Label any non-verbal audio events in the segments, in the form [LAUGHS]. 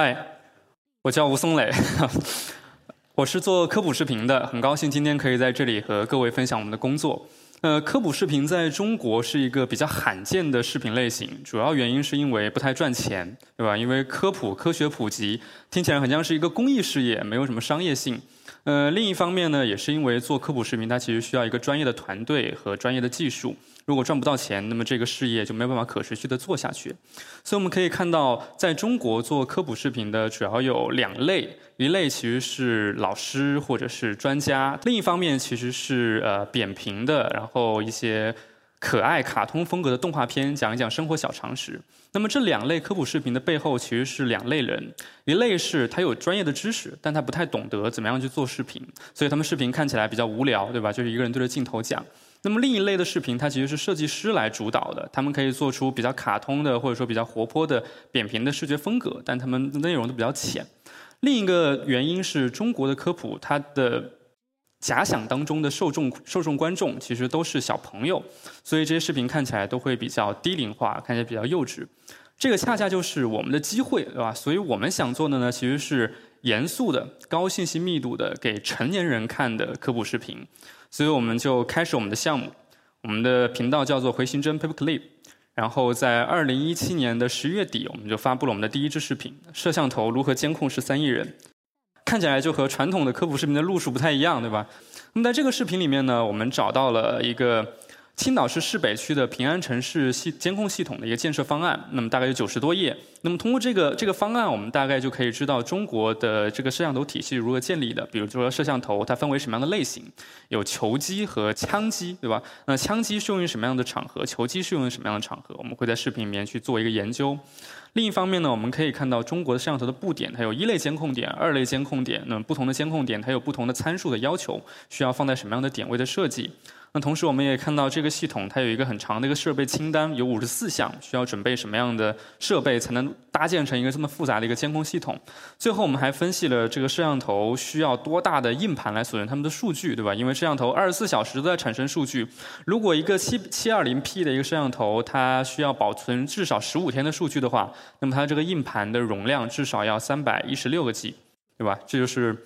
嗨，我叫吴松磊，[LAUGHS] 我是做科普视频的，很高兴今天可以在这里和各位分享我们的工作。呃，科普视频在中国是一个比较罕见的视频类型，主要原因是因为不太赚钱，对吧？因为科普科学普及听起来很像是一个公益事业，没有什么商业性。呃，另一方面呢，也是因为做科普视频，它其实需要一个专业的团队和专业的技术。如果赚不到钱，那么这个事业就没有办法可持续的做下去。所以我们可以看到，在中国做科普视频的主要有两类，一类其实是老师或者是专家，另一方面其实是呃扁平的，然后一些可爱卡通风格的动画片，讲一讲生活小常识。那么这两类科普视频的背后其实是两类人，一类是他有专业的知识，但他不太懂得怎么样去做视频，所以他们视频看起来比较无聊，对吧？就是一个人对着镜头讲。那么另一类的视频，它其实是设计师来主导的，他们可以做出比较卡通的或者说比较活泼的扁平的视觉风格，但他们内容都比较浅。另一个原因是中国的科普，它的假想当中的受众受众观众其实都是小朋友，所以这些视频看起来都会比较低龄化，看起来比较幼稚。这个恰恰就是我们的机会，对吧？所以我们想做的呢，其实是严肃的、高信息密度的、给成年人看的科普视频。所以我们就开始我们的项目。我们的频道叫做回形针 Paper Clip。然后在二零一七年的十月底，我们就发布了我们的第一支视频：摄像头如何监控十三亿人。看起来就和传统的科普视频的路数不太一样，对吧？那么在这个视频里面呢，我们找到了一个青岛市市北区的平安城市系监控系统的一个建设方案。那么大概有九十多页。那么通过这个这个方案，我们大概就可以知道中国的这个摄像头体系如何建立的。比如说摄像头它分为什么样的类型，有球机和枪机，对吧？那枪机适用于什么样的场合？球机适用于什么样的场合？我们会在视频里面去做一个研究。另一方面呢，我们可以看到中国的摄像头的布点，它有一类监控点、二类监控点。那么不同的监控点，它有不同的参数的要求，需要放在什么样的点位的设计。那同时，我们也看到这个系统它有一个很长的一个设备清单，有五十四项，需要准备什么样的设备才能搭建成一个这么复杂的一个监控系统。最后，我们还分析了这个摄像头需要多大的硬盘来锁定它们的数据，对吧？因为摄像头二十四小时都在产生数据。如果一个七七二零 P 的一个摄像头，它需要保存至少十五天的数据的话，那么它这个硬盘的容量至少要三百一十六个 G，对吧？这就是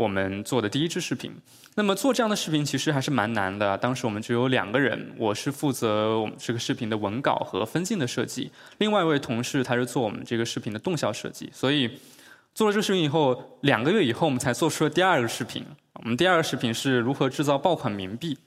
我们做的第一支视频。那么做这样的视频其实还是蛮难的。当时我们只有两个人，我是负责我们这个视频的文稿和分镜的设计，另外一位同事他是做我们这个视频的动效设计。所以做了这个视频以后，两个月以后我们才做出了第二个视频。我们第二个视频是如何制造爆款冥币。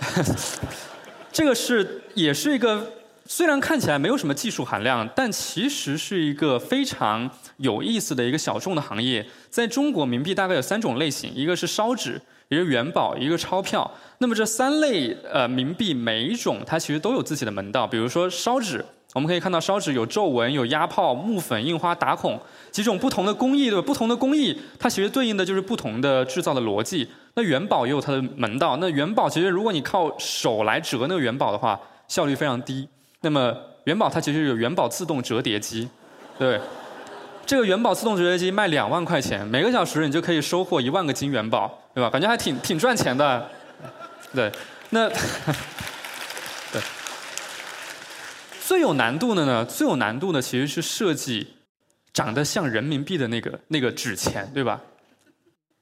[LAUGHS] 这个是也是一个虽然看起来没有什么技术含量，但其实是一个非常有意思的一个小众的行业。在中国，冥币大概有三种类型，一个是烧纸。一个元宝，一个钞票。那么这三类呃冥币，每一种它其实都有自己的门道。比如说烧纸，我们可以看到烧纸有皱纹、有压泡、木粉、印花、打孔几种不同的工艺，对吧？不同的工艺，它其实对应的就是不同的制造的逻辑。那元宝也有它的门道。那元宝其实如果你靠手来折那个元宝的话，效率非常低。那么元宝它其实有元宝自动折叠机，对。这个元宝自动折叠机卖两万块钱，每个小时你就可以收获一万个金元宝，对吧？感觉还挺挺赚钱的。对，那 [LAUGHS] 对最有难度的呢？最有难度的其实是设计长得像人民币的那个那个纸钱，对吧？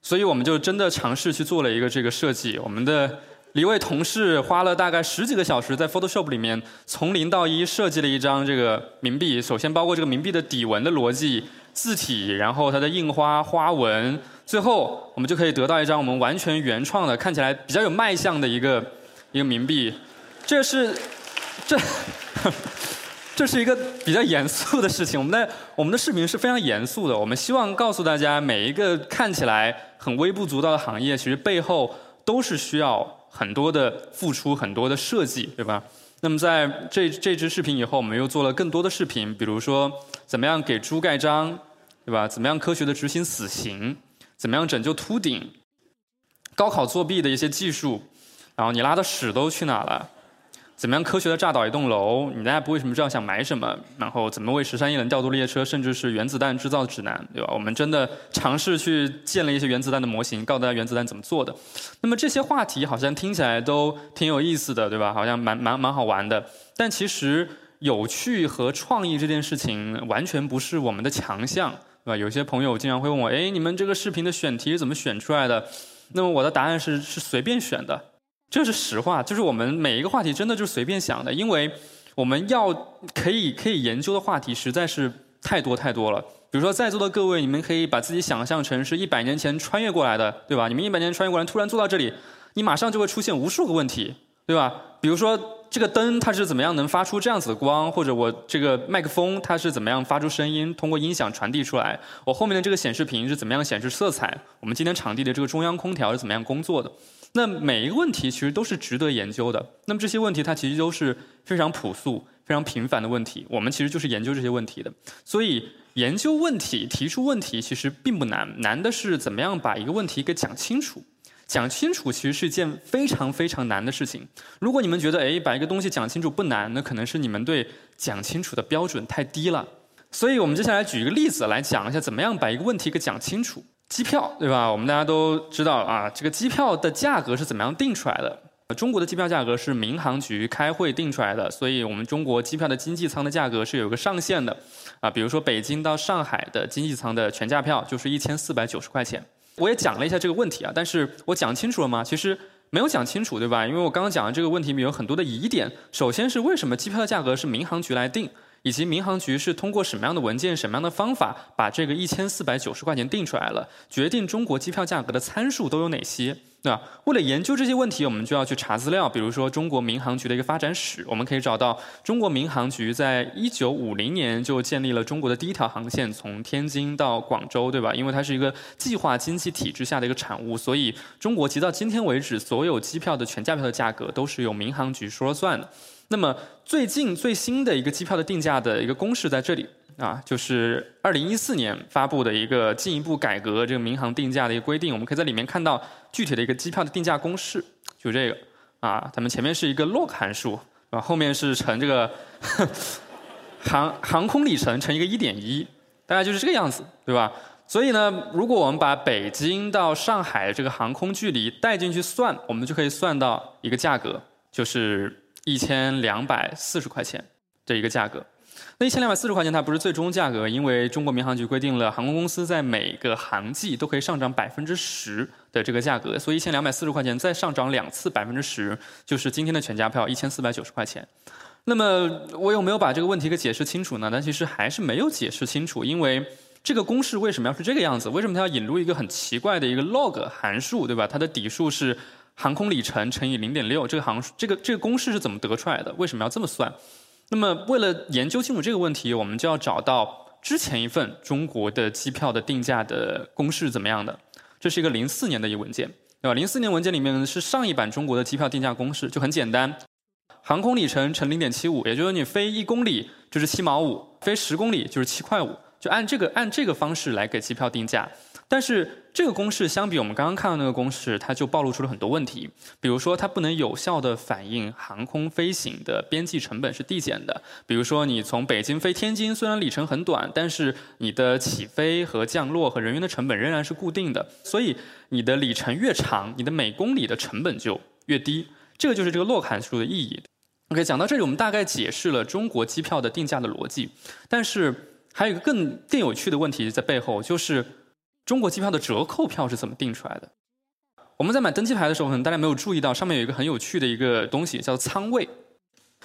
所以我们就真的尝试去做了一个这个设计，我们的。一位同事花了大概十几个小时，在 Photoshop 里面从零到一设计了一张这个冥币。首先包括这个冥币的底纹的逻辑、字体，然后它的印花、花纹，最后我们就可以得到一张我们完全原创的、看起来比较有卖相的一个一个冥币。这是这 [LAUGHS] 这是一个比较严肃的事情。我们的我们的视频是非常严肃的。我们希望告诉大家，每一个看起来很微不足道的行业，其实背后都是需要。很多的付出，很多的设计，对吧？那么在这这支视频以后，我们又做了更多的视频，比如说怎么样给猪盖章，对吧？怎么样科学的执行死刑？怎么样拯救秃顶？高考作弊的一些技术，然后你拉的屎都去哪了？怎么样科学的炸倒一栋楼？你大家不为什么知道想买什么？然后怎么为十三亿人调度列车？甚至是原子弹制造指南，对吧？我们真的尝试去建了一些原子弹的模型，告诉大家原子弹怎么做的。那么这些话题好像听起来都挺有意思的，对吧？好像蛮蛮蛮好玩的。但其实有趣和创意这件事情完全不是我们的强项。对吧？有些朋友经常会问我，哎，你们这个视频的选题是怎么选出来的？那么我的答案是是随便选的，这是实话，就是我们每一个话题真的就是随便想的，因为我们要可以可以研究的话题实在是太多太多了。比如说在座的各位，你们可以把自己想象成是一百年前穿越过来的，对吧？你们一百年穿越过来，突然坐到这里，你马上就会出现无数个问题，对吧？比如说。这个灯它是怎么样能发出这样子的光？或者我这个麦克风它是怎么样发出声音，通过音响传递出来？我后面的这个显示屏是怎么样显示色彩？我们今天场地的这个中央空调是怎么样工作的？那每一个问题其实都是值得研究的。那么这些问题它其实都是非常朴素、非常平凡的问题。我们其实就是研究这些问题的。所以研究问题、提出问题其实并不难，难的是怎么样把一个问题给讲清楚。讲清楚其实是一件非常非常难的事情。如果你们觉得哎把一个东西讲清楚不难，那可能是你们对讲清楚的标准太低了。所以我们接下来举一个例子来讲一下怎么样把一个问题给讲清楚。机票对吧？我们大家都知道啊，这个机票的价格是怎么样定出来的？中国的机票价格是民航局开会定出来的，所以我们中国机票的经济舱的价格是有个上限的啊。比如说北京到上海的经济舱的全价票就是一千四百九十块钱。我也讲了一下这个问题啊，但是我讲清楚了吗？其实没有讲清楚，对吧？因为我刚刚讲的这个问题里面有很多的疑点。首先是为什么机票的价格是民航局来定，以及民航局是通过什么样的文件、什么样的方法把这个一千四百九十块钱定出来了？决定中国机票价格的参数都有哪些？对吧？为了研究这些问题，我们就要去查资料。比如说中国民航局的一个发展史，我们可以找到中国民航局在一九五零年就建立了中国的第一条航线，从天津到广州，对吧？因为它是一个计划经济体制下的一个产物，所以中国直到今天为止，所有机票的全价票的价格都是由民航局说了算的。那么最近最新的一个机票的定价的一个公式在这里。啊，就是二零一四年发布的一个进一步改革这个民航定价的一个规定，我们可以在里面看到具体的一个机票的定价公式，就这个啊，咱们前面是一个 log 函数，啊，后面是乘这个 [LAUGHS] 航航空里程乘一个一点一，大概就是这个样子，对吧？所以呢，如果我们把北京到上海这个航空距离带进去算，我们就可以算到一个价格，就是一千两百四十块钱的一个价格。那一千两百四十块钱它不是最终价格，因为中国民航局规定了航空公司在每个航季都可以上涨百分之十的这个价格，所以一千两百四十块钱再上涨两次百分之十，就是今天的全价票一千四百九十块钱。那么我有没有把这个问题给解释清楚呢？但其实还是没有解释清楚，因为这个公式为什么要是这个样子？为什么它要引入一个很奇怪的一个 log 函数，对吧？它的底数是航空里程乘以零点六，这个行这个这个公式是怎么得出来的？为什么要这么算？那么，为了研究清楚这个问题，我们就要找到之前一份中国的机票的定价的公式怎么样的。这是一个零四年的一个文件，对吧？零四年文件里面是上一版中国的机票定价公式，就很简单，航空里程乘零点七五，也就是你飞一公里就是七毛五，飞十公里就是七块五，就按这个按这个方式来给机票定价。但是这个公式相比我们刚刚看到那个公式，它就暴露出了很多问题。比如说，它不能有效的反映航空飞行的边际成本是递减的。比如说，你从北京飞天津，虽然里程很短，但是你的起飞和降落和人员的成本仍然是固定的。所以，你的里程越长，你的每公里的成本就越低。这个就是这个洛函数的意义。OK，讲到这里，我们大概解释了中国机票的定价的逻辑。但是，还有一个更更有趣的问题在背后，就是。中国机票的折扣票是怎么定出来的？我们在买登机牌的时候，可能大家没有注意到，上面有一个很有趣的一个东西，叫仓位。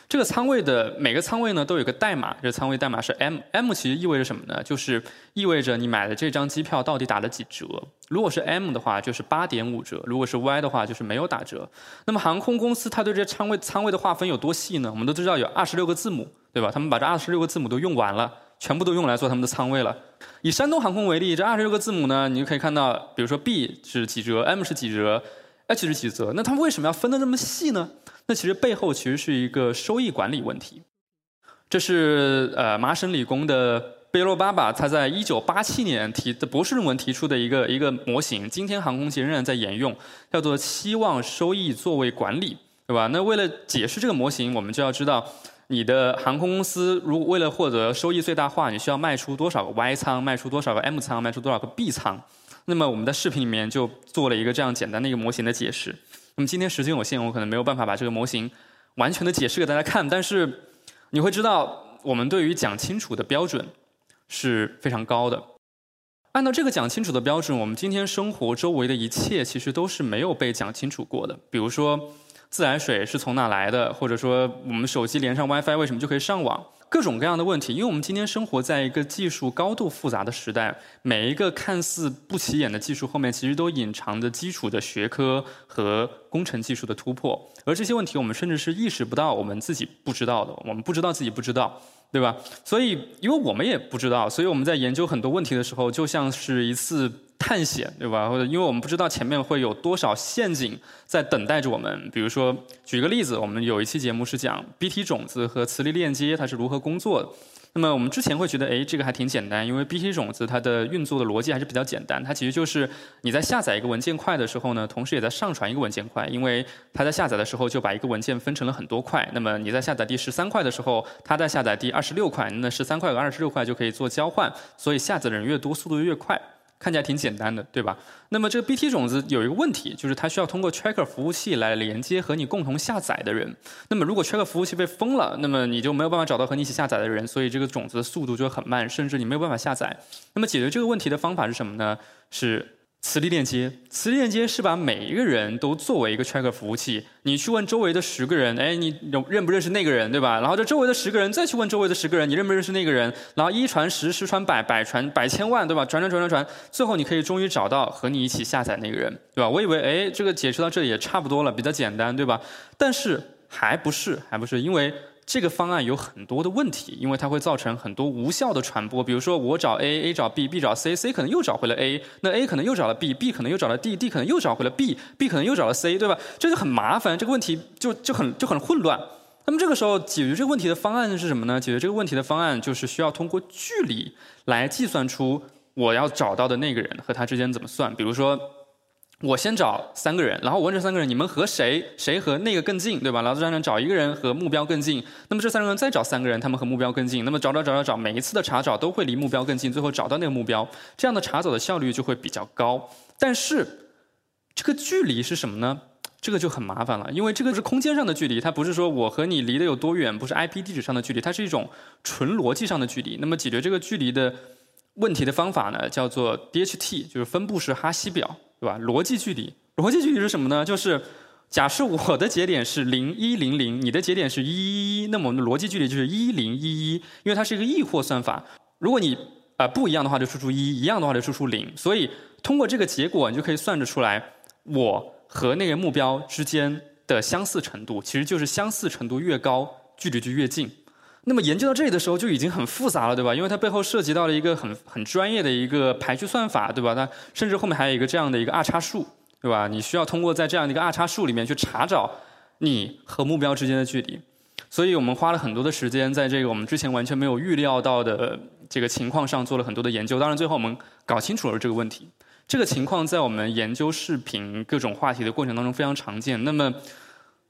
这个仓位的每个仓位呢，都有个代码，这个仓位代码是 M。M 其实意味着什么呢？就是意味着你买的这张机票到底打了几折。如果是 M 的话，就是八点五折；如果是 Y 的话，就是没有打折。那么航空公司它对这仓位仓位的划分有多细呢？我们都知道有二十六个字母，对吧？他们把这二十六个字母都用完了。全部都用来做他们的仓位了。以山东航空为例，这二十六个字母呢，你就可以看到，比如说 B 是几折，M 是几折，H 是几折。那他们为什么要分得这么细呢？那其实背后其实是一个收益管理问题。这是呃麻省理工的贝洛巴巴他在一九八七年提的博士论文提出的一个一个模型，今天航空界仍然在沿用，叫做期望收益座位管理，对吧？那为了解释这个模型，我们就要知道。你的航空公司如为了获得收益最大化，你需要卖出多少个 Y 仓，卖出多少个 M 仓，卖出多少个 B 仓？那么我们在视频里面就做了一个这样简单的一个模型的解释。那么今天时间有限，我可能没有办法把这个模型完全的解释给大家看，但是你会知道我们对于讲清楚的标准是非常高的。按照这个讲清楚的标准，我们今天生活周围的一切其实都是没有被讲清楚过的。比如说，自来水是从哪来的？或者说，我们手机连上 WiFi 为什么就可以上网？各种各样的问题。因为我们今天生活在一个技术高度复杂的时代，每一个看似不起眼的技术后面，其实都隐藏着基础的学科和工程技术的突破。而这些问题，我们甚至是意识不到，我们自己不知道的，我们不知道自己不知道。对吧？所以，因为我们也不知道，所以我们在研究很多问题的时候，就像是一次探险，对吧？或者，因为我们不知道前面会有多少陷阱在等待着我们。比如说，举个例子，我们有一期节目是讲 BT 种子和磁力链接它是如何工作的。那么我们之前会觉得，哎，这个还挺简单，因为 BT 种子它的运作的逻辑还是比较简单。它其实就是你在下载一个文件块的时候呢，同时也在上传一个文件块，因为它在下载的时候就把一个文件分成了很多块。那么你在下载第十三块的时候，它在下载第二十六块，那十三块和二十六块就可以做交换，所以下载的人越多，速度越快。看起来挺简单的，对吧？那么这个 BT 种子有一个问题，就是它需要通过 Tracker 服务器来连接和你共同下载的人。那么如果 Tracker 服务器被封了，那么你就没有办法找到和你一起下载的人，所以这个种子的速度就很慢，甚至你没有办法下载。那么解决这个问题的方法是什么呢？是。磁力链接，磁力链接是把每一个人都作为一个 tracker 服务器。你去问周围的十个人，哎，你认不认识那个人，对吧？然后这周围的十个人再去问周围的十个人，你认不认识那个人？然后一传十，十传百，百传百千万，对吧？传传传传传，最后你可以终于找到和你一起下载那个人，对吧？我以为，哎，这个解释到这里也差不多了，比较简单，对吧？但是还不是，还不是，因为。这个方案有很多的问题，因为它会造成很多无效的传播。比如说，我找 A，A 找 B，B 找 C，C 可能又找回了 A，那 A 可能又找了 B，B 可能又找了 D，D 可能又找回了 B，B 可能又找了 C，对吧？这就很麻烦，这个问题就就很就很混乱。那么这个时候解决这个问题的方案是什么呢？解决这个问题的方案就是需要通过距离来计算出我要找到的那个人和他之间怎么算。比如说。我先找三个人，然后我问这三个人，你们和谁谁和那个更近，对吧？然后这样找一个人和目标更近，那么这三个人再找三个人，他们和目标更近，那么找找找找找，每一次的查找都会离目标更近，最后找到那个目标，这样的查找的效率就会比较高。但是这个距离是什么呢？这个就很麻烦了，因为这个是空间上的距离，它不是说我和你离得有多远，不是 IP 地址上的距离，它是一种纯逻辑上的距离。那么解决这个距离的问题的方法呢，叫做 DHT，就是分布式哈希表。对吧？逻辑距离，逻辑距离是什么呢？就是假设我的节点是零一零零，你的节点是一一一，那么我们的逻辑距离就是一零一一，因为它是一个异或算法。如果你啊不一样的话，就输出一；一样的话，就输出零。所以通过这个结果，你就可以算得出来，我和那个目标之间的相似程度，其实就是相似程度越高，距离就越近。那么研究到这里的时候就已经很复杂了，对吧？因为它背后涉及到了一个很很专业的一个排序算法，对吧？它甚至后面还有一个这样的一个二叉树，对吧？你需要通过在这样的一个二叉树里面去查找你和目标之间的距离。所以我们花了很多的时间在这个我们之前完全没有预料到的这个情况上做了很多的研究。当然最后我们搞清楚了这个问题。这个情况在我们研究视频各种话题的过程当中非常常见。那么。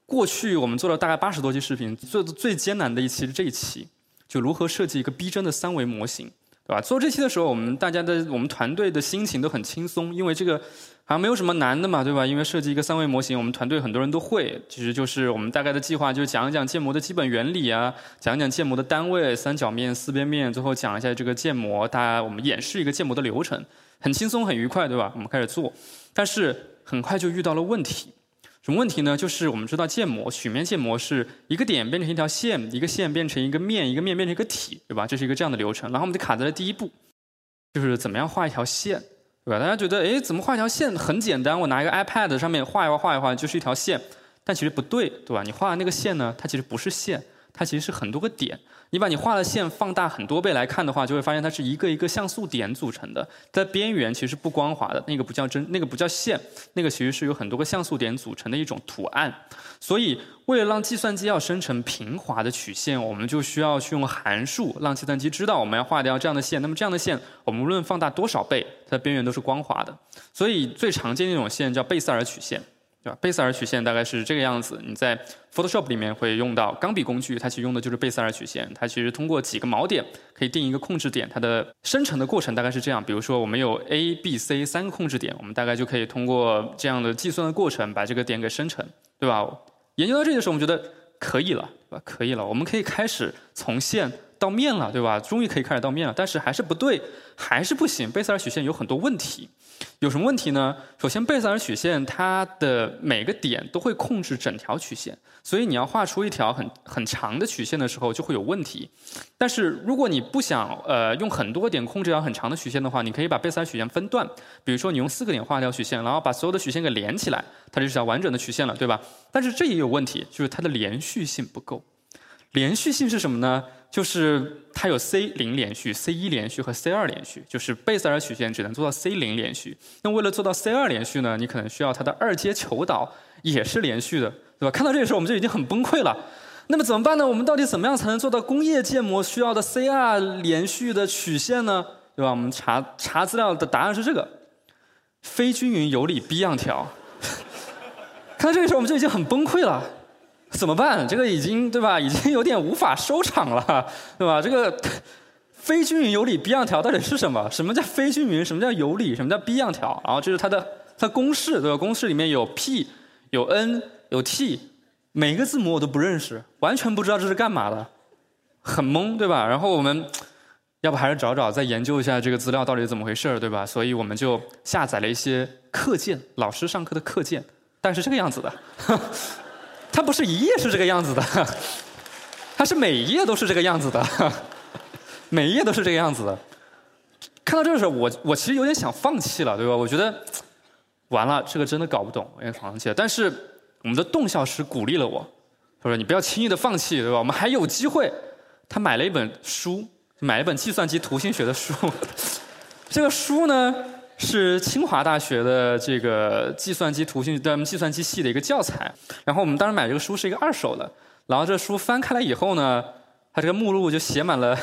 过去我们做了大概八十多期视频，做的最艰难的一期是这一期，就如何设计一个逼真的三维模型，对吧？做这期的时候，我们大家的我们团队的心情都很轻松，因为这个好像没有什么难的嘛，对吧？因为设计一个三维模型，我们团队很多人都会，其实就是我们大概的计划就是讲一讲建模的基本原理啊，讲一讲建模的单位，三角面、四边面，最后讲一下这个建模，大家我们演示一个建模的流程，很轻松很愉快，对吧？我们开始做，但是很快就遇到了问题。什么问题呢？就是我们知道建模曲面建模是一个点变成一条线，一个线变成一个面，一个面变成一个体，对吧？这是一个这样的流程。然后我们就卡在了第一步，就是怎么样画一条线，对吧？大家觉得，哎，怎么画一条线很简单？我拿一个 iPad 上面画一画，画一画就是一条线。但其实不对，对吧？你画的那个线呢，它其实不是线，它其实是很多个点。你把你画的线放大很多倍来看的话，就会发现它是一个一个像素点组成的。在边缘其实不光滑的，那个不叫真，那个不叫线，那个其实是有很多个像素点组成的一种图案。所以，为了让计算机要生成平滑的曲线，我们就需要去用函数让计算机知道我们要画掉这样的线。那么这样的线，我们无论放大多少倍，它的边缘都是光滑的。所以最常见的一种线叫贝塞尔曲线。贝塞尔曲线大概是这个样子，你在 Photoshop 里面会用到钢笔工具，它其实用的就是贝塞尔曲线。它其实通过几个锚点可以定一个控制点，它的生成的过程大概是这样。比如说我们有 A、B、C 三个控制点，我们大概就可以通过这样的计算的过程把这个点给生成，对吧？研究到这里的时候，我们觉得可以了，对吧？可以了，我们可以开始从线到面了，对吧？终于可以开始到面了，但是还是不对，还是不行。贝塞尔曲线有很多问题。有什么问题呢？首先，贝塞尔曲线它的每个点都会控制整条曲线，所以你要画出一条很很长的曲线的时候就会有问题。但是如果你不想呃用很多点控制条很长的曲线的话，你可以把贝塞尔曲线分段，比如说你用四个点画一条曲线，然后把所有的曲线给连起来，它就是条完整的曲线了，对吧？但是这也有问题，就是它的连续性不够。连续性是什么呢？就是它有 C 零连续、C 一连续和 C 二连续，就是贝塞尔曲线只能做到 C 零连续。那为了做到 C 二连续呢，你可能需要它的二阶求导也是连续的，对吧？看到这个时候我们就已经很崩溃了。那么怎么办呢？我们到底怎么样才能做到工业建模需要的 C 二连续的曲线呢？对吧？我们查查资料的答案是这个：非均匀有理 B 样条。[LAUGHS] 看到这个时候我们就已经很崩溃了。[LAUGHS] 怎么办？这个已经对吧？[LAUGHS] 已经有点无法收场了，对吧？这个 [LAUGHS] 非均匀有理 B 样条到底是什么？什么叫非均匀？什么叫有理？什么叫 B 样条？然后这是它的它公式，对吧？公式里面有 P、有 N、有 T，每个字母我都不认识，完全不知道这是干嘛的，很懵，对吧？然后我们 [TSK] 要不还是找找，再研究一下这个资料到底怎么回事对吧？所以我们就下载了一些课件，老师上课的课件，但是这个样子的。它不是一页是这个样子的，[LAUGHS] 它是每一页都是这个样子的，[LAUGHS] 每一页都是这个样子的。看到这个时候，我我其实有点想放弃了，对吧？我觉得完了，这个真的搞不懂，我也放弃了。但是我们的动校师鼓励了我，他说：“你不要轻易的放弃，对吧？我们还有机会。”他买了一本书，买了一本计算机图形学的书。[LAUGHS] 这个书呢？是清华大学的这个计算机图形的计算机系的一个教材，然后我们当时买这个书是一个二手的，然后这书翻开来以后呢，它这个目录就写满了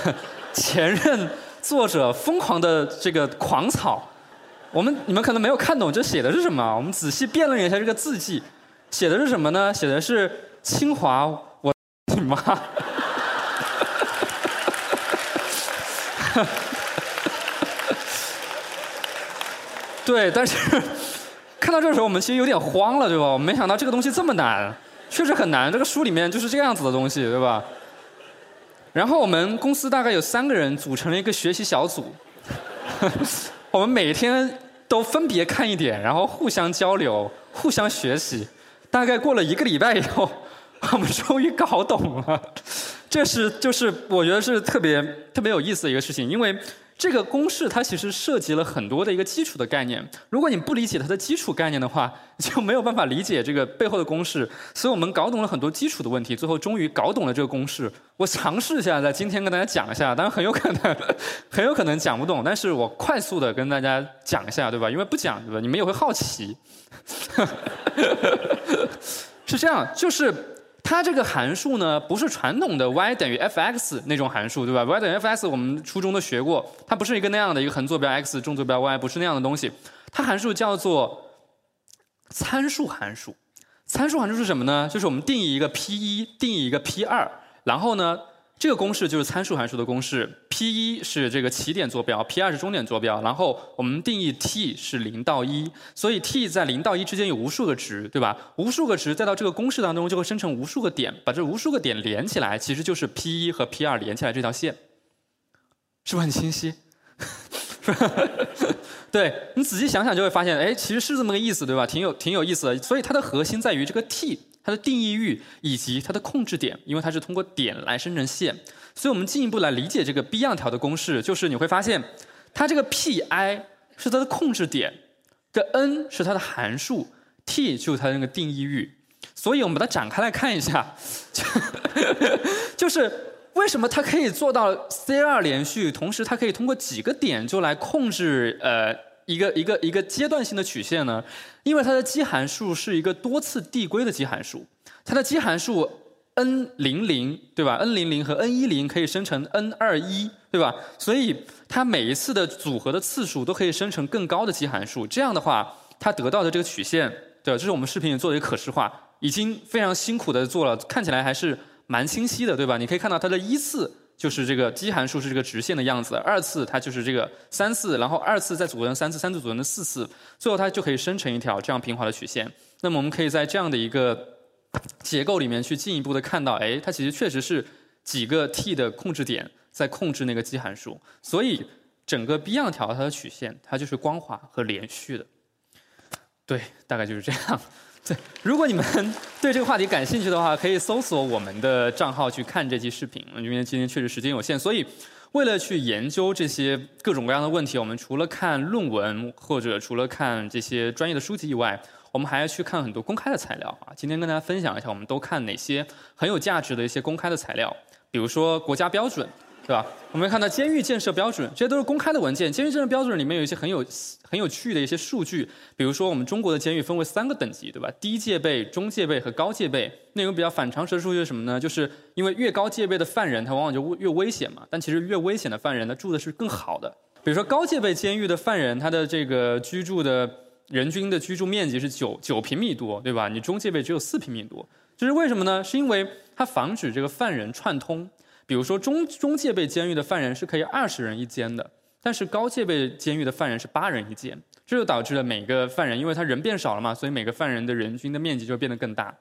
前任作者疯狂的这个狂草，我们你们可能没有看懂这写的是什么，我们仔细辨认一下这个字迹，写的是什么呢？写的是清华，我你妈。[LAUGHS] 对，但是 [LAUGHS] 看到这时候，我们其实有点慌了，对吧？我们没想到这个东西这么难，确实很难。这个书里面就是这样子的东西，对吧？然后我们公司大概有三个人组成了一个学习小组，[LAUGHS] 我们每天都分别看一点，然后互相交流、互相学习。大概过了一个礼拜以后，我们终于搞懂了。这是就是我觉得是特别特别有意思的一个事情，因为。这个公式它其实涉及了很多的一个基础的概念。如果你不理解它的基础概念的话，就没有办法理解这个背后的公式。所以我们搞懂了很多基础的问题，最后终于搞懂了这个公式。我尝试一下在今天跟大家讲一下，当然很有可能很有可能讲不懂，但是我快速的跟大家讲一下，对吧？因为不讲，对吧？你们也会好奇。[LAUGHS] 是这样，就是。它这个函数呢，不是传统的 y 等于 f(x) 那种函数，对吧？y 等于 f(x) 我们初中都学过，它不是一个那样的一个横坐标 x，纵坐标 y，不是那样的东西。它函数叫做参数函数。参数函数是什么呢？就是我们定义一个 p 一，定义一个 p 二，然后呢？这个公式就是参数函数的公式，P 一是这个起点坐标，P 二是终点坐标，然后我们定义 t 是零到一，所以 t 在零到一之间有无数个值，对吧？无数个值再到这个公式当中就会生成无数个点，把这无数个点连起来，其实就是 P 一和 P 二连起来这条线，是不是很清晰？[LAUGHS] 对你仔细想想就会发现，哎，其实是这么个意思，对吧？挺有挺有意思的，所以它的核心在于这个 t。它的定义域以及它的控制点，因为它是通过点来生成线，所以我们进一步来理解这个 B 样条的公式，就是你会发现，它这个 Pi 是它的控制点，这 n 是它的函数，t 就是它那个定义域，所以我们把它展开来看一下，就 [LAUGHS] 就是为什么它可以做到 C 二连续，同时它可以通过几个点就来控制呃。一个一个一个阶段性的曲线呢，因为它的基函数是一个多次递归的基函数，它的基函数 n 零零对吧？n 零零和 n 一零可以生成 n 二一对吧？所以它每一次的组合的次数都可以生成更高的基函数。这样的话，它得到的这个曲线，对，这是我们视频里做的一个可视化，已经非常辛苦的做了，看起来还是蛮清晰的，对吧？你可以看到它的依次。就是这个基函数是这个直线的样子，二次它就是这个三次，然后二次再组合成三次，三次组合成四次，最后它就可以生成一条这样平滑的曲线。那么我们可以在这样的一个结构里面去进一步的看到，哎，它其实确实是几个 T 的控制点在控制那个基函数，所以整个 Beyond 条它的曲线它就是光滑和连续的。对，大概就是这样。对，[LAUGHS] 如果你们对这个话题感兴趣的话，可以搜索我们的账号去看这期视频。因为今天确实时间有限，所以为了去研究这些各种各样的问题，我们除了看论文或者除了看这些专业的书籍以外，我们还要去看很多公开的材料啊。今天跟大家分享一下，我们都看哪些很有价值的一些公开的材料，比如说国家标准。对吧？我们看到监狱建设标准，这些都是公开的文件。监狱建设标准里面有一些很有很有趣的一些数据，比如说我们中国的监狱分为三个等级，对吧？低戒备、中戒备和高戒备。内容比较反常识的数据是什么呢？就是因为越高戒备的犯人，他往往就越危险嘛。但其实越危险的犯人，他住的是更好的。比如说高戒备监狱的犯人，他的这个居住的人均的居住面积是九九平米多，对吧？你中戒备只有四平米多，这是为什么呢？是因为它防止这个犯人串通。比如说中中戒备监狱的犯人是可以二十人一间的，但是高戒备监狱的犯人是八人一间，这就导致了每个犯人，因为他人变少了嘛，所以每个犯人的人均的面积就变得更大。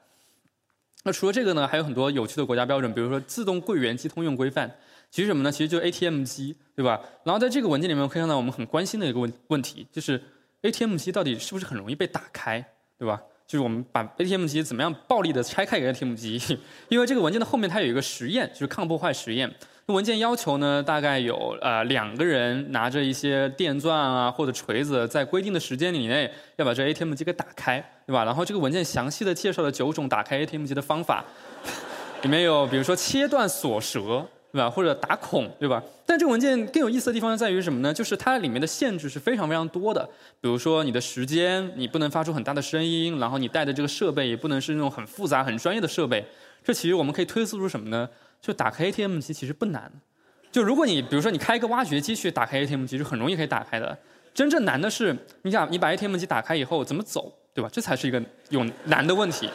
那除了这个呢，还有很多有趣的国家标准，比如说自动柜员机通用规范，其实什么呢？其实就 ATM 机，对吧？然后在这个文件里面可以看到我们很关心的一个问问题，就是 ATM 机到底是不是很容易被打开，对吧？就是我们把 ATM 机怎么样暴力的拆开一个 ATM 机，[LAUGHS] 因为这个文件的后面它有一个实验，就是抗破坏实验。那文件要求呢，大概有呃两个人拿着一些电钻啊或者锤子，在规定的时间以内要把这 ATM 机给打开，对吧？然后这个文件详细的介绍了九种打开 ATM 机的方法，[LAUGHS] 里面有比如说切断锁舌。对吧？或者打孔，对吧？但这个文件更有意思的地方在于什么呢？就是它里面的限制是非常非常多的。比如说你的时间，你不能发出很大的声音，然后你带的这个设备也不能是那种很复杂、很专业的设备。这其实我们可以推测出什么呢？就打开 ATM 机其实不难。就如果你比如说你开一个挖掘机去打开 ATM 机，是很容易可以打开的。真正难的是，你想你把 ATM 机打开以后怎么走，对吧？这才是一个有难的问题。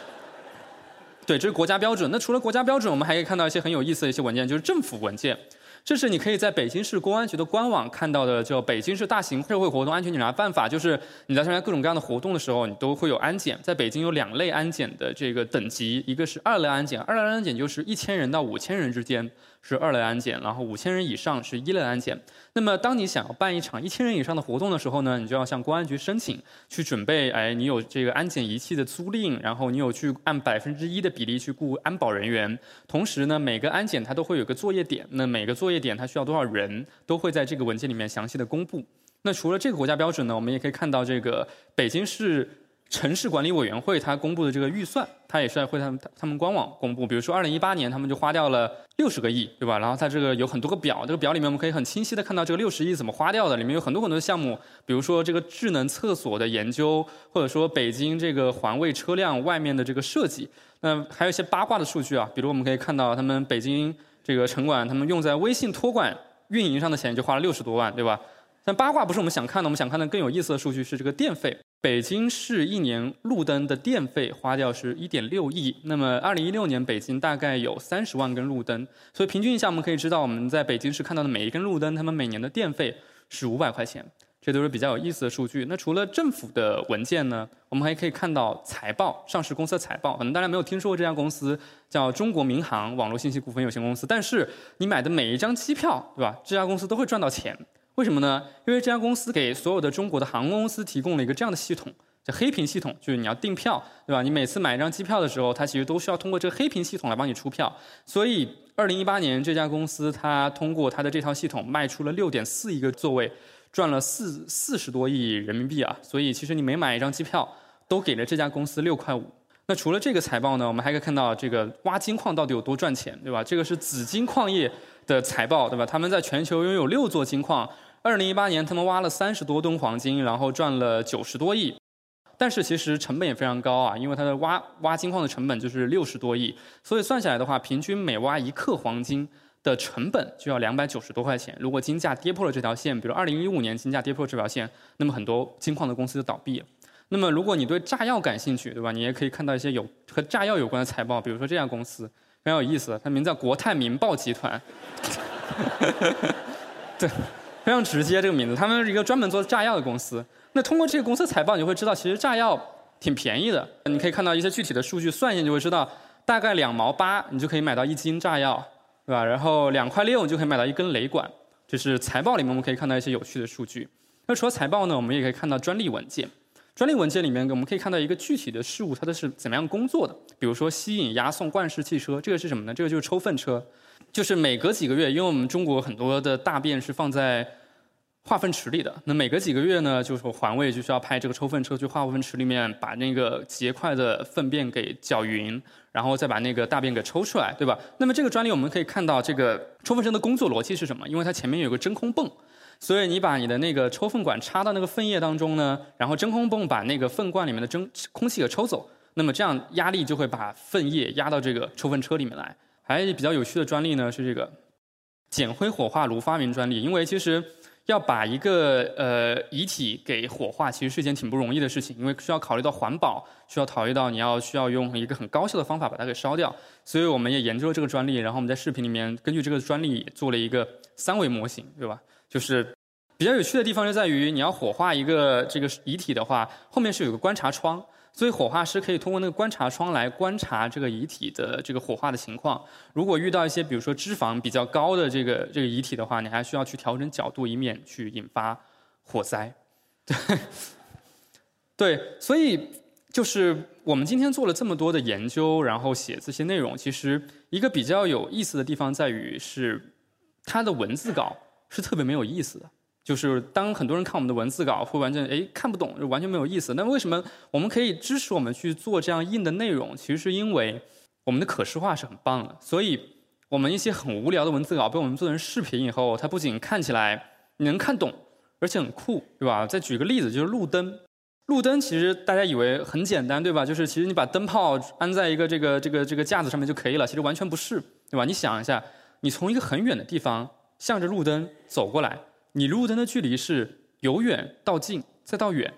对，这是国家标准。那除了国家标准，我们还可以看到一些很有意思的一些文件，就是政府文件。这是你可以在北京市公安局的官网看到的，叫《北京市大型社会活动安全检查办法》。就是你在参加各种各样的活动的时候，你都会有安检。在北京有两类安检的这个等级，一个是二类安检，二类安检就是一千人到五千人之间。是二类安检，然后五千人以上是一类安检。那么，当你想要办一场一千人以上的活动的时候呢，你就要向公安局申请，去准备。哎，你有这个安检仪器的租赁，然后你有去按百分之一的比例去雇安保人员。同时呢，每个安检它都会有个作业点，那每个作业点它需要多少人，都会在这个文件里面详细的公布。那除了这个国家标准呢，我们也可以看到这个北京市。城市管理委员会它公布的这个预算，它也是在会他们他们官网公布。比如说，二零一八年他们就花掉了六十个亿，对吧？然后它这个有很多个表，这个表里面我们可以很清晰的看到这个六十亿怎么花掉的。里面有很多很多的项目，比如说这个智能厕所的研究，或者说北京这个环卫车辆外面的这个设计。那还有一些八卦的数据啊，比如我们可以看到他们北京这个城管，他们用在微信托管运营上的钱就花了六十多万，对吧？但八卦不是我们想看的，我们想看的更有意思的数据是这个电费。北京市一年路灯的电费花掉是一点六亿，那么二零一六年北京大概有三十万根路灯，所以平均一下我们可以知道，我们在北京市看到的每一根路灯，他们每年的电费是五百块钱，这都是比较有意思的数据。那除了政府的文件呢，我们还可以看到财报，上市公司的财报，可能大家没有听说过这家公司叫中国民航网络信息股份有限公司，但是你买的每一张机票，对吧？这家公司都会赚到钱。为什么呢？因为这家公司给所有的中国的航空公司提供了一个这样的系统，叫黑屏系统，就是你要订票，对吧？你每次买一张机票的时候，它其实都需要通过这个黑屏系统来帮你出票。所以，二零一八年这家公司它通过它的这套系统卖出了六点四亿个座位，赚了四四十多亿人民币啊！所以，其实你每买一张机票，都给了这家公司六块五。那除了这个财报呢，我们还可以看到这个挖金矿到底有多赚钱，对吧？这个是紫金矿业的财报，对吧？他们在全球拥有六座金矿。二零一八年，他们挖了三十多吨黄金，然后赚了九十多亿，但是其实成本也非常高啊，因为它的挖挖金矿的成本就是六十多亿，所以算下来的话，平均每挖一克黄金的成本就要两百九十多块钱。如果金价跌破了这条线，比如二零一五年金价跌破这条线，那么很多金矿的公司就倒闭了。那么如果你对炸药感兴趣，对吧？你也可以看到一些有和炸药有关的财报，比如说这家公司非常有意思，它名叫国泰民爆集团。对。[LAUGHS] 非常直接这个名字，他们是一个专门做炸药的公司。那通过这个公司财报，你会知道其实炸药挺便宜的。你可以看到一些具体的数据，算一下就会知道，大概两毛八你就可以买到一斤炸药，对吧？然后两块六你就可以买到一根雷管，这是财报里面我们可以看到一些有趣的数据。那除了财报呢，我们也可以看到专利文件。专利文件里面我们可以看到一个具体的事物，它的是怎么样工作的。比如说吸引押送惯式汽车，这个是什么呢？这个就是抽粪车，就是每隔几个月，因为我们中国很多的大便是放在化粪池里的，那每隔几个月呢，就是环卫就需要派这个抽粪车去化粪池里面把那个结块的粪便给搅匀，然后再把那个大便给抽出来，对吧？那么这个专利我们可以看到，这个抽粪车的工作逻辑是什么？因为它前面有个真空泵。所以你把你的那个抽粪管插到那个粪液当中呢，然后真空泵把那个粪罐里面的真空气给抽走，那么这样压力就会把粪液压到这个抽粪车里面来。还比较有趣的专利呢是这个减灰火化炉发明专利，因为其实要把一个呃遗体给火化，其实是一件挺不容易的事情，因为需要考虑到环保，需要考虑到你要需要用一个很高效的方法把它给烧掉。所以我们也研究了这个专利，然后我们在视频里面根据这个专利做了一个三维模型，对吧？就是比较有趣的地方就在于，你要火化一个这个遗体的话，后面是有个观察窗，所以火化师可以通过那个观察窗来观察这个遗体的这个火化的情况。如果遇到一些比如说脂肪比较高的这个这个遗体的话，你还需要去调整角度，以免去引发火灾。[LAUGHS] 对，对，所以就是我们今天做了这么多的研究，然后写这些内容，其实一个比较有意思的地方在于是它的文字稿。是特别没有意思的，就是当很多人看我们的文字稿，会完全哎看不懂，就完全没有意思。那为什么我们可以支持我们去做这样硬的内容？其实是因为我们的可视化是很棒的。所以，我们一些很无聊的文字稿被我们做成视频以后，它不仅看起来你能看懂，而且很酷，对吧？再举个例子，就是路灯。路灯其实大家以为很简单，对吧？就是其实你把灯泡安在一个这个这个这个架子上面就可以了。其实完全不是，对吧？你想一下，你从一个很远的地方。向着路灯走过来，你路灯的距离是由远到近再到远，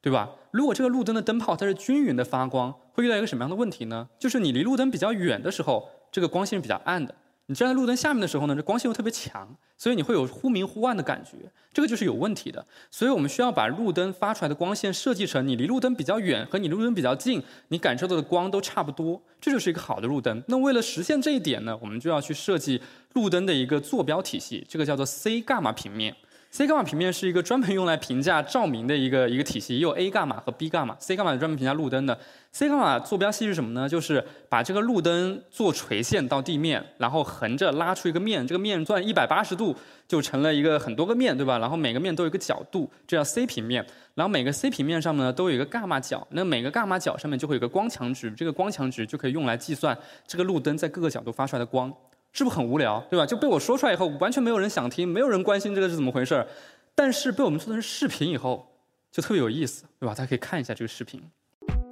对吧？如果这个路灯的灯泡它是均匀的发光，会遇到一个什么样的问题呢？就是你离路灯比较远的时候，这个光线是比较暗的。你站在路灯下面的时候呢，这光线又特别强，所以你会有忽明忽暗的感觉，这个就是有问题的。所以我们需要把路灯发出来的光线设计成你离路灯比较远和你路灯比较近，你感受到的光都差不多，这就是一个好的路灯。那为了实现这一点呢，我们就要去设计路灯的一个坐标体系，这个叫做 C 伽马平面。C 伽马平面是一个专门用来评价照明的一个一个体系，也有 A 伽马和 B 伽马。C 伽马是专门评价路灯的。C 伽马坐标系是什么呢？就是把这个路灯做垂线到地面，然后横着拉出一个面，这个面转一百八十度，就成了一个很多个面，对吧？然后每个面都有一个角度，这叫 C 平面。然后每个 C 平面上呢都有一个伽马角，那每个伽马角上面就会有个光强值，这个光强值就可以用来计算这个路灯在各个角度发出来的光。是不是很无聊，对吧？就被我说出来以后，完全没有人想听，没有人关心这个是怎么回事儿。但是被我们做成视频以后，就特别有意思，对吧？大家可以看一下这个视频。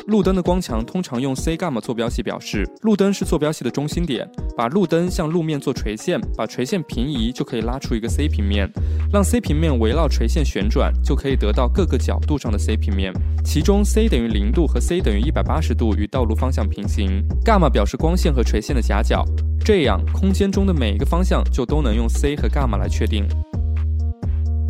路灯的光强通常用 C 伽马坐标系表示，路灯是坐标系的中心点。把路灯向路面做垂线，把垂线平移，就可以拉出一个 C 平面。让 C 平面围绕垂线旋转，就可以得到各个角度上的 C 平面。其中 C 等于零度和 C 等于一百八十度与道路方向平行。伽马表示光线和垂线的夹角。这样，空间中的每一个方向就都能用 C 和伽马来确定。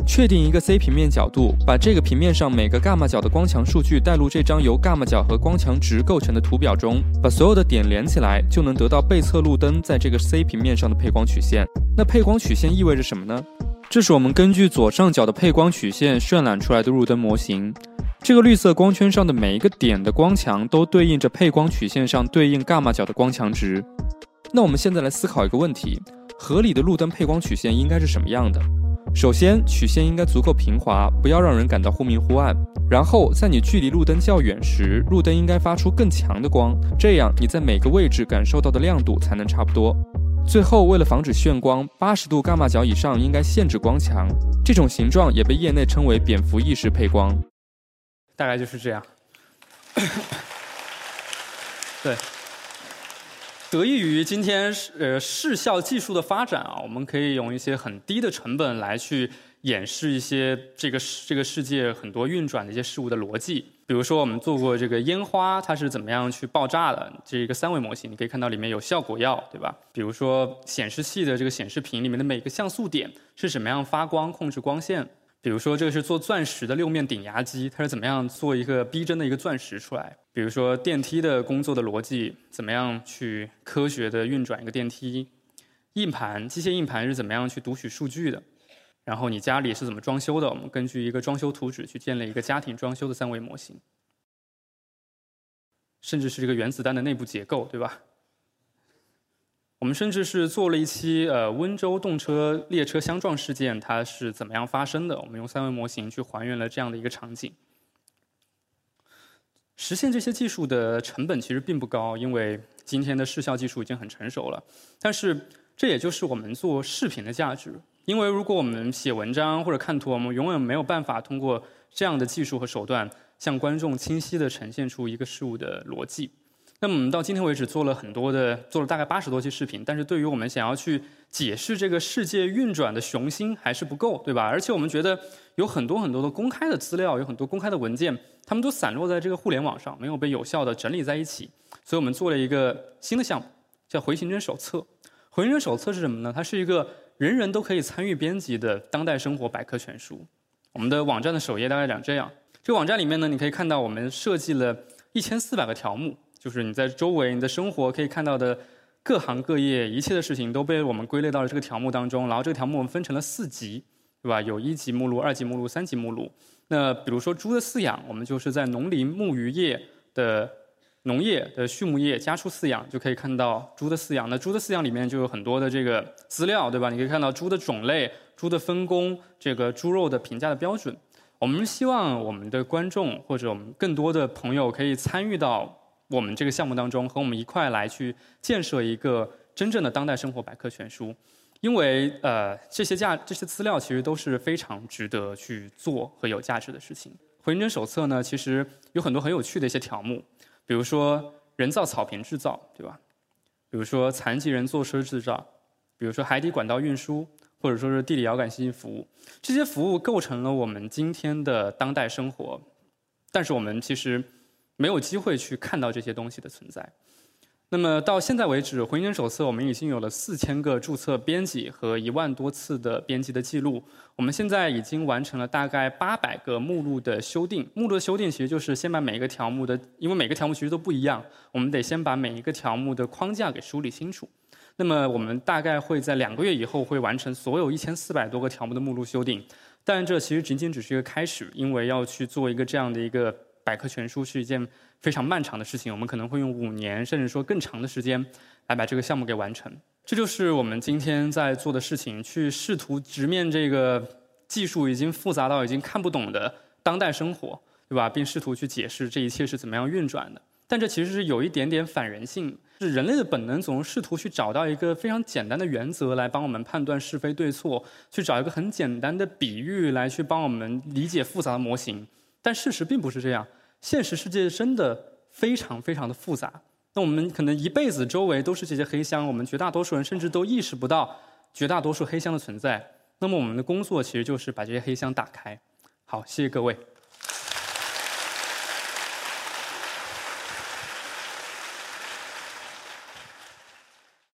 确定一个 C 平面角度，把这个平面上每个伽马角的光强数据带入这张由伽马角和光强值构成的图表中，把所有的点连起来，就能得到背侧路灯在这个 C 平面上的配光曲线。那配光曲线意味着什么呢？这是我们根据左上角的配光曲线渲染出来的路灯模型。这个绿色光圈上的每一个点的光强都对应着配光曲线上对应伽马角的光强值。那我们现在来思考一个问题：合理的路灯配光曲线应该是什么样的？首先，曲线应该足够平滑，不要让人感到忽明忽暗。然后，在你距离路灯较远时，路灯应该发出更强的光，这样你在每个位置感受到的亮度才能差不多。最后，为了防止眩光，八十度伽马角以上应该限制光强。这种形状也被业内称为蝙蝠翼式配光。大概就是这样。[COUGHS] 对。得益于今天呃视效技术的发展啊，我们可以用一些很低的成本来去演示一些这个这个世界很多运转的一些事物的逻辑。比如说，我们做过这个烟花，它是怎么样去爆炸的？这一个三维模型，你可以看到里面有效果药，对吧？比如说显示器的这个显示屏里面的每个像素点是什么样发光、控制光线。比如说，这个是做钻石的六面顶压机，它是怎么样做一个逼真的一个钻石出来？比如说电梯的工作的逻辑，怎么样去科学的运转一个电梯？硬盘、机械硬盘是怎么样去读取数据的，然后你家里是怎么装修的，我们根据一个装修图纸去建立一个家庭装修的三维模型，甚至是这个原子弹的内部结构，对吧？我们甚至是做了一期呃温州动车列车相撞事件，它是怎么样发生的？我们用三维模型去还原了这样的一个场景。实现这些技术的成本其实并不高，因为今天的视效技术已经很成熟了。但是这也就是我们做视频的价值，因为如果我们写文章或者看图，我们永远没有办法通过这样的技术和手段向观众清晰地呈现出一个事物的逻辑。那么我们到今天为止做了很多的，做了大概八十多期视频，但是对于我们想要去解释这个世界运转的雄心还是不够，对吧？而且我们觉得有很多很多的公开的资料，有很多公开的文件，他们都散落在这个互联网上，没有被有效的整理在一起。所以我们做了一个新的项目，叫回形针手册。回形针手册是什么呢？它是一个人人都可以参与编辑的当代生活百科全书。我们的网站的首页大概长这样。这个网站里面呢，你可以看到我们设计了一千四百个条目。就是你在周围、你的生活可以看到的各行各业一切的事情都被我们归类到了这个条目当中。然后这个条目我们分成了四级，对吧？有一级目录、二级目录、三级目录。那比如说猪的饲养，我们就是在农林牧渔业的农业的畜牧业家畜饲养，就可以看到猪的饲养。那猪的饲养里面就有很多的这个资料，对吧？你可以看到猪的种类、猪的分工、这个猪肉的评价的标准。我们希望我们的观众或者我们更多的朋友可以参与到。我们这个项目当中，和我们一块来去建设一个真正的当代生活百科全书，因为呃这些价这些资料其实都是非常值得去做和有价值的事情。回形针手册呢，其实有很多很有趣的一些条目，比如说人造草坪制造，对吧？比如说残疾人坐车制造，比如说海底管道运输，或者说是地理遥感信息服务，这些服务构成了我们今天的当代生活，但是我们其实。没有机会去看到这些东西的存在。那么到现在为止，《回形手册》我们已经有了四千个注册编辑和一万多次的编辑的记录。我们现在已经完成了大概八百个目录的修订。目录的修订其实就是先把每一个条目的，因为每个条目其实都不一样，我们得先把每一个条目的框架给梳理清楚。那么我们大概会在两个月以后会完成所有一千四百多个条目的目录修订。但这其实仅仅只是一个开始，因为要去做一个这样的一个。百科全书是一件非常漫长的事情，我们可能会用五年，甚至说更长的时间来把这个项目给完成。这就是我们今天在做的事情，去试图直面这个技术已经复杂到已经看不懂的当代生活，对吧？并试图去解释这一切是怎么样运转的。但这其实是有一点点反人性，是人类的本能总是试图去找到一个非常简单的原则来帮我们判断是非对错，去找一个很简单的比喻来去帮我们理解复杂的模型。但事实并不是这样，现实世界真的非常非常的复杂。那我们可能一辈子周围都是这些黑箱，我们绝大多数人甚至都意识不到绝大多数黑箱的存在。那么我们的工作其实就是把这些黑箱打开。好，谢谢各位。